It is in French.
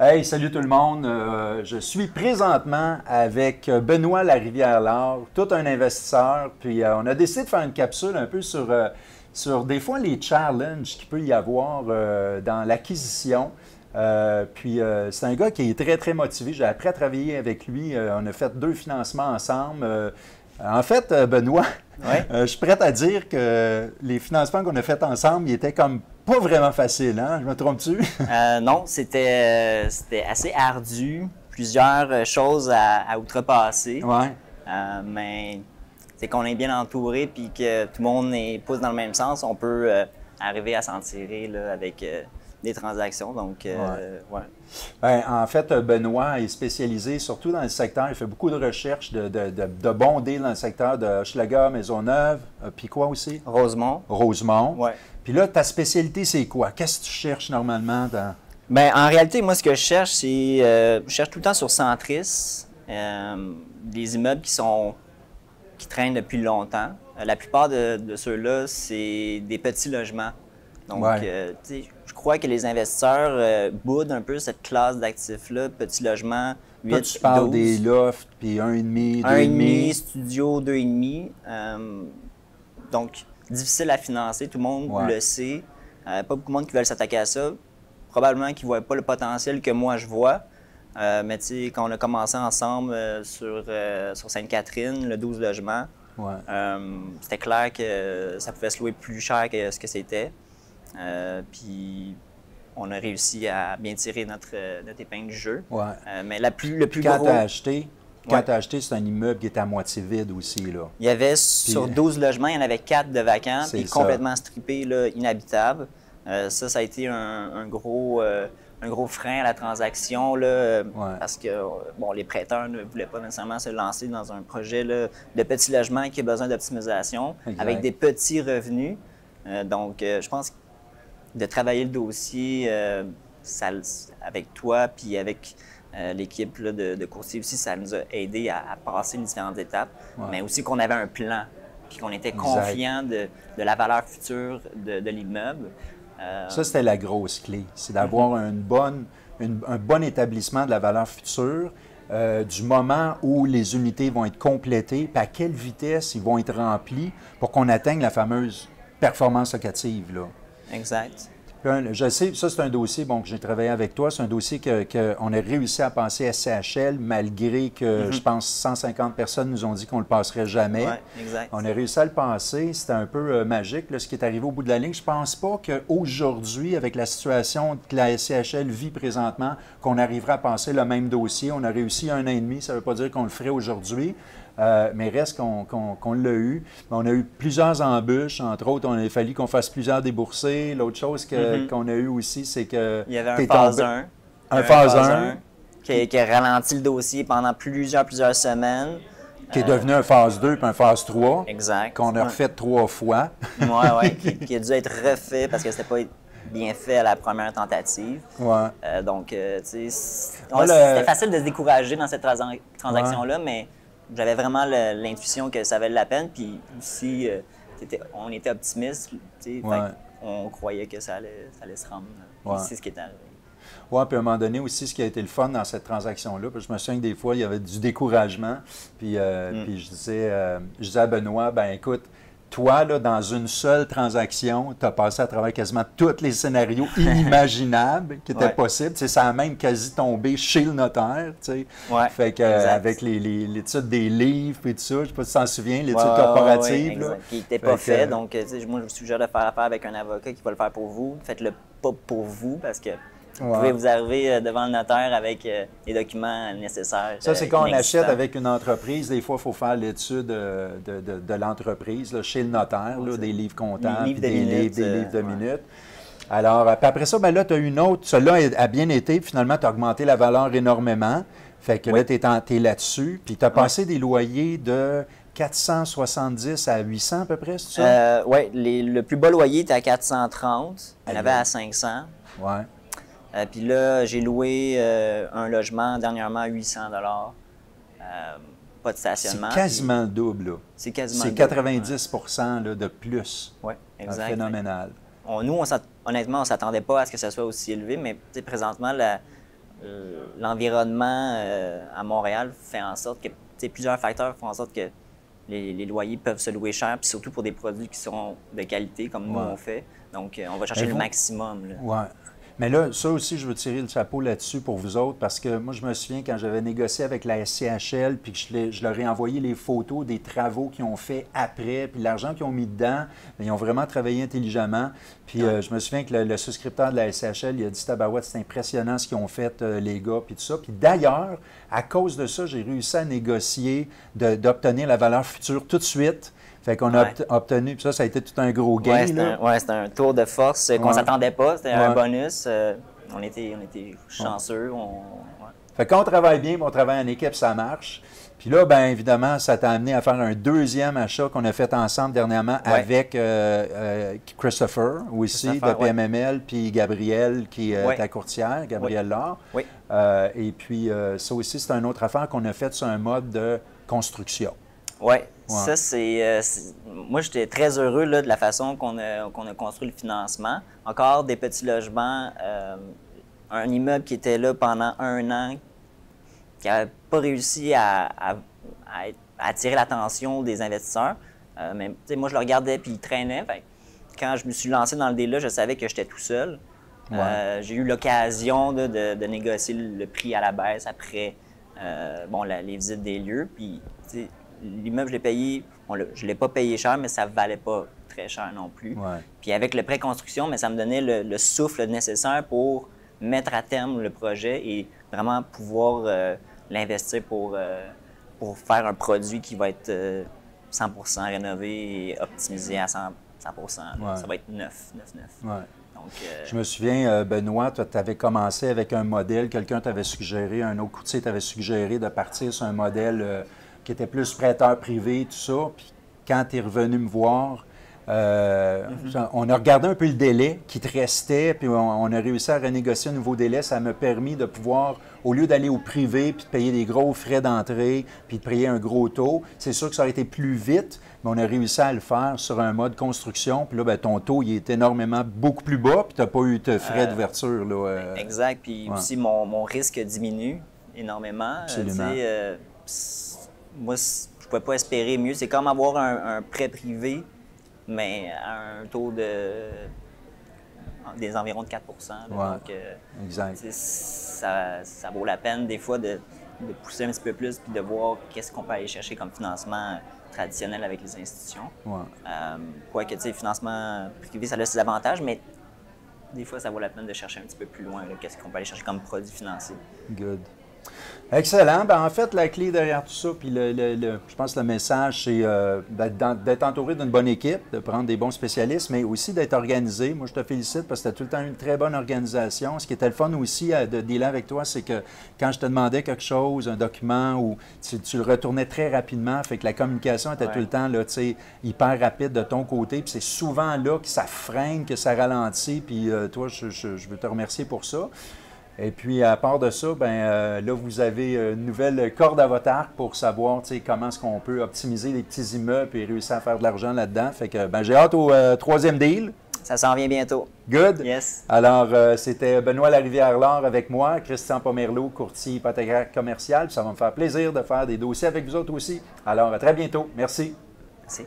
Hey, salut tout le monde. Euh, je suis présentement avec Benoît Larivière-Lard, tout un investisseur. Puis euh, on a décidé de faire une capsule un peu sur, euh, sur des fois les challenges qu'il peut y avoir dans l'acquisition. puis c'est un gars qui est très, très motivé. J'ai appris à travailler avec lui. on a fait deux financements ensemble. en fait, Benoît, je suis prêt à dire que les financements qu'on a faits ensemble, ils étaient comme pas vraiment faciles, hein? Je me trompe-tu? Euh, non, c'était, c'était assez ardu. Plusieurs euh, choses à, outrepasser. Ouais. Euh, mais c'est qu'on est bien entouré puis que tout le monde est, pousse dans le même sens, on peut arriver à s'en tirer là, avec des transactions. Donc, ouais. Ben, en fait, Benoît est spécialisé surtout dans le secteur. Il fait beaucoup de recherches de, de, de, bons deals dans le secteur de Schlager, Maisonneuve, puis quoi aussi? Rosemont. Rosemont. Ouais. Puis là, ta spécialité, c'est quoi? Qu'est-ce que tu cherches normalement dans. Bien, en réalité, moi, ce que je cherche, c'est. Euh, je cherche tout le temps sur Centris, euh, des immeubles qui sont. qui traînent depuis longtemps. Euh, la plupart de, ceux-là, c'est des petits logements. Donc, sais, je crois que les investisseurs boudent un peu cette classe d'actifs-là, petits logements. 8, Toi, tu parles des lofts, puis un et demi, deux et demi. studio, deux et demi. donc, difficile à financer, tout le monde le sait. Euh, pas beaucoup de monde qui veulent s'attaquer à ça. Probablement qu'ils ne voient pas le potentiel que moi je vois. Euh, mais tu sais, quand on a commencé ensemble euh, sur, sur Sainte-Catherine, le 12 logements, c'était clair que ça pouvait se louer plus cher que ce que c'était. Puis on a réussi à bien tirer notre, notre épingle du jeu. mais la plus, le plus Quand as acheté, quand tu as acheté, c'est un immeuble qui était à moitié vide aussi. Là. Il y avait sur 12 logements, il y en avait 4 de vacants, puis complètement strippés, là, inhabitables. Euh, ça, ça a été un, gros, euh, un gros frein à la transaction là, parce que bon, les prêteurs ne voulaient pas nécessairement se lancer dans un projet là, de petit logement qui a besoin d'optimisation avec des petits revenus. Euh, donc, je pense que de travailler le dossier ça, avec toi, puis avec euh, l'équipe de, de coursiers aussi, ça nous a aidé à, passer les différentes étapes, mais aussi qu'on avait un plan, puis qu'on était confiant de, la valeur future de, l'immeuble. Euh, ça, c'était la grosse clé, c'est d'avoir mhm. une bonne, un bon établissement de la valeur future. Euh, du moment où les unités vont être complétées, puis à quelle vitesse ils vont être remplis pour qu'on atteigne la fameuse performance locative. Là. Exact. Je sais, ça c'est un dossier bon, que j'ai travaillé avec toi. C'est un dossier qu'on que a réussi à passer à CHL malgré que mhm. je pense 150 personnes nous ont dit qu'on ne le passerait jamais. exact. On a réussi à le passer. C'était un peu euh, magique ce qui est arrivé au bout de la ligne. Je pense pas qu'aujourd'hui, avec la situation que la CHL vit présentement, qu'on arrivera à passer le même dossier. On a réussi un an et demi. Ça ne veut pas dire qu'on le ferait aujourd'hui. Euh, mais reste qu'on l'a eu. On a eu plusieurs embûches, entre autres, on a fallu qu'on fasse plusieurs déboursés. L'autre chose mm-hmm. qu'on a eu aussi, c'est que. Il y avait un phase 1. Un phase 1. Qui, a ralenti le dossier pendant plusieurs, plusieurs semaines. Qui est devenu un phase 2 puis un phase 3. Exact. Qu'on a refait trois fois. oui, oui. qui, a dû être refait parce que c'était pas bien fait à la première tentative. Ouais. Euh, donc, euh, tu sais, c'était facile de se décourager dans cette transaction-là, mais j'avais vraiment l'intuition que ça valait la peine. Puis aussi, euh, on était optimiste. On croyait que ça allait, ça allait se rendre. C'est ce qui est arrivé. Oui, puis à un moment donné aussi, ce qui a été le fun dans cette transaction-là, je me souviens que des fois, il y avait du découragement. Puis, euh, mm. puis je, disais, euh, je disais à Benoît, ben écoute, toi, là, dans une seule transaction, tu as passé à travers quasiment tous les scénarios inimaginables qui étaient possibles. ça a même quasi tombé chez le notaire. Ouais, fait que, avec l'étude des livres et tout ça, je ne sais pas si tu t'en souviens, l'étude corporative. Là. Qui n'était pas fait. Donc, moi, je vous suggère de faire affaire avec un avocat qui va le faire pour vous. Faites-le pas pour vous parce que vous pouvez vous arriver euh, devant le notaire avec euh, les documents nécessaires. Ça, c'est euh, quand on achète avec une entreprise. Des fois, il faut faire l'étude de, l'entreprise chez le notaire, des livres comptables, des, livres, des livres de minutes. Alors, après ça, ben là, tu as une autre. Celle-là a bien été. Finalement, tu as augmenté la valeur énormément. Fait que là, tu es, là-dessus. Puis tu as passé des loyers de 470 à 800 à peu près, c'est ça? oui, le plus bas loyer était à 430. Il y en avait à 500. Oui. Euh, puis là, j'ai loué euh, un logement dernièrement à 800 dollars. Euh, pas de stationnement. C'est quasiment le double. C'est quasiment C'est 90% de plus. Oui, exact. Phénoménal. nous, honnêtement, on ne s'attendait pas à ce que ça soit aussi élevé, mais présentement, l'environnement à Montréal fait en sorte que plusieurs facteurs font en sorte que les, loyers peuvent se louer cher, puis surtout pour des produits qui sont de qualité, comme nous on fait. Donc, on va chercher le maximum. Là. Mais là, ça aussi, je veux tirer le chapeau là-dessus pour vous autres, parce que moi, je me souviens quand j'avais négocié avec la SCHL, puis que je, je, leur ai envoyé les photos des travaux qu'ils ont fait après, puis l'argent qu'ils ont mis dedans, ils ont vraiment travaillé intelligemment. Puis euh, je me souviens que le, souscripteur de la SCHL, il a dit Tabarouette, c'est impressionnant ce qu'ils ont fait, euh, les gars, puis tout ça. Puis d'ailleurs, à cause de ça, j'ai réussi à négocier d'obtenir la valeur future tout de suite. Fait qu'on a obtenu, puis ça, ça a été tout un gros gain. Oui, c'était un, tour de force qu'on ne s'attendait pas. C'était un bonus. Euh, on, était, on était chanceux. On, fait qu'on travaille bien, on travaille en équipe, ça marche. Puis là, bien évidemment, ça t'a amené à faire un deuxième achat qu'on a fait ensemble dernièrement avec euh, euh, Christopher, aussi, de PMML, puis Gabriel, qui est ta courtière, Gabriel Laure. Et puis, ça aussi, c'est une autre affaire qu'on a faite sur un mode de construction. Oui, ça, euh, c'est. moi, j'étais très heureux là, de la façon qu'on a, a, construit le financement. Encore des petits logements, euh, un immeuble qui était là pendant un an, qui n'a pas réussi à, attirer l'attention des investisseurs. Euh, mais moi, je le regardais puis il traînait. quand je me suis lancé dans le délai, je savais que j'étais tout seul. J'ai eu l'occasion de, de, négocier le prix à la baisse après bon, les visites des lieux. Puis, l'immeuble, je l'ai payé, je ne l'ai pas payé cher, mais ça ne valait pas très cher non plus. Puis avec le prêt construction, mais ça me donnait le, souffle nécessaire pour mettre à terme le projet et vraiment pouvoir euh, l'investir pour, euh, pour faire un produit qui va être 100% euh, rénové et optimisé à 100%, Ça va être neuf, neuf, neuf. Je me souviens, Benoît, tu avais commencé avec un modèle, quelqu'un t'avait suggéré, un autre courtier t'avait suggéré de partir sur un modèle qui était plus prêteur privé, tout ça. Puis quand tu es revenu me voir, euh, mm-hmm. on a regardé un peu le délai qui te restait, puis on, a réussi à renégocier un nouveau délai. Ça m'a permis de pouvoir, au lieu d'aller au privé, puis de payer des gros frais d'entrée, puis de payer un gros taux, c'est sûr que ça aurait été plus vite, mais on a réussi à le faire sur un mode construction. Puis là, ben, ton taux, il est énormément beaucoup plus bas, puis tu n'as pas eu de frais euh, d'ouverture. Euh. exact. Puis aussi, mon, risque diminue énormément. Absolument moi, je ne pouvais pas espérer mieux. C'est comme avoir un, prêt privé, mais à un taux de des environs de 4% Donc, euh, Ça, ça, vaut la peine des fois de, pousser un petit peu plus puis de voir qu'est-ce qu'on peut aller chercher comme financement traditionnel avec les institutions. Ouais. Euh, quoique, tu sais, financement privé, ça a ses avantages, mais des fois, ça vaut la peine de chercher un petit peu plus loin. Qu'est-ce qu'on peut aller chercher comme produit financier. Good. Excellent. Ben, en fait, la clé derrière tout ça, puis le, je pense que le message, c'est euh, d'être entouré d'une bonne équipe, de prendre des bons spécialistes, mais aussi d'être organisé. Moi, je te félicite parce que tu as tout le temps une très bonne organisation. Ce qui était le fun aussi euh, de dealer avec toi, c'est que quand je te demandais quelque chose, un document, ou tu, le retournais très rapidement, fait que la communication était tout le temps là, hyper rapide de ton côté. Puis c'est souvent là que ça freine, que ça ralentit. Puis euh, toi, je, je veux te remercier pour ça. Et puis, à part de ça, ben euh, là, vous avez une nouvelle corde à votre arc pour savoir comment est-ce qu'on peut optimiser les petits immeubles et réussir à faire de l'argent là-dedans. Fait que ben, j'ai hâte au euh, troisième deal. Ça s'en vient bientôt. Good? Yes. Alors, euh, c'était Benoît Larivière-Laure avec moi, Christian Pomerleau, courtier hypothécaire commercial. ça va me faire plaisir de faire des dossiers avec vous autres aussi. Alors, à très bientôt. Merci. Merci.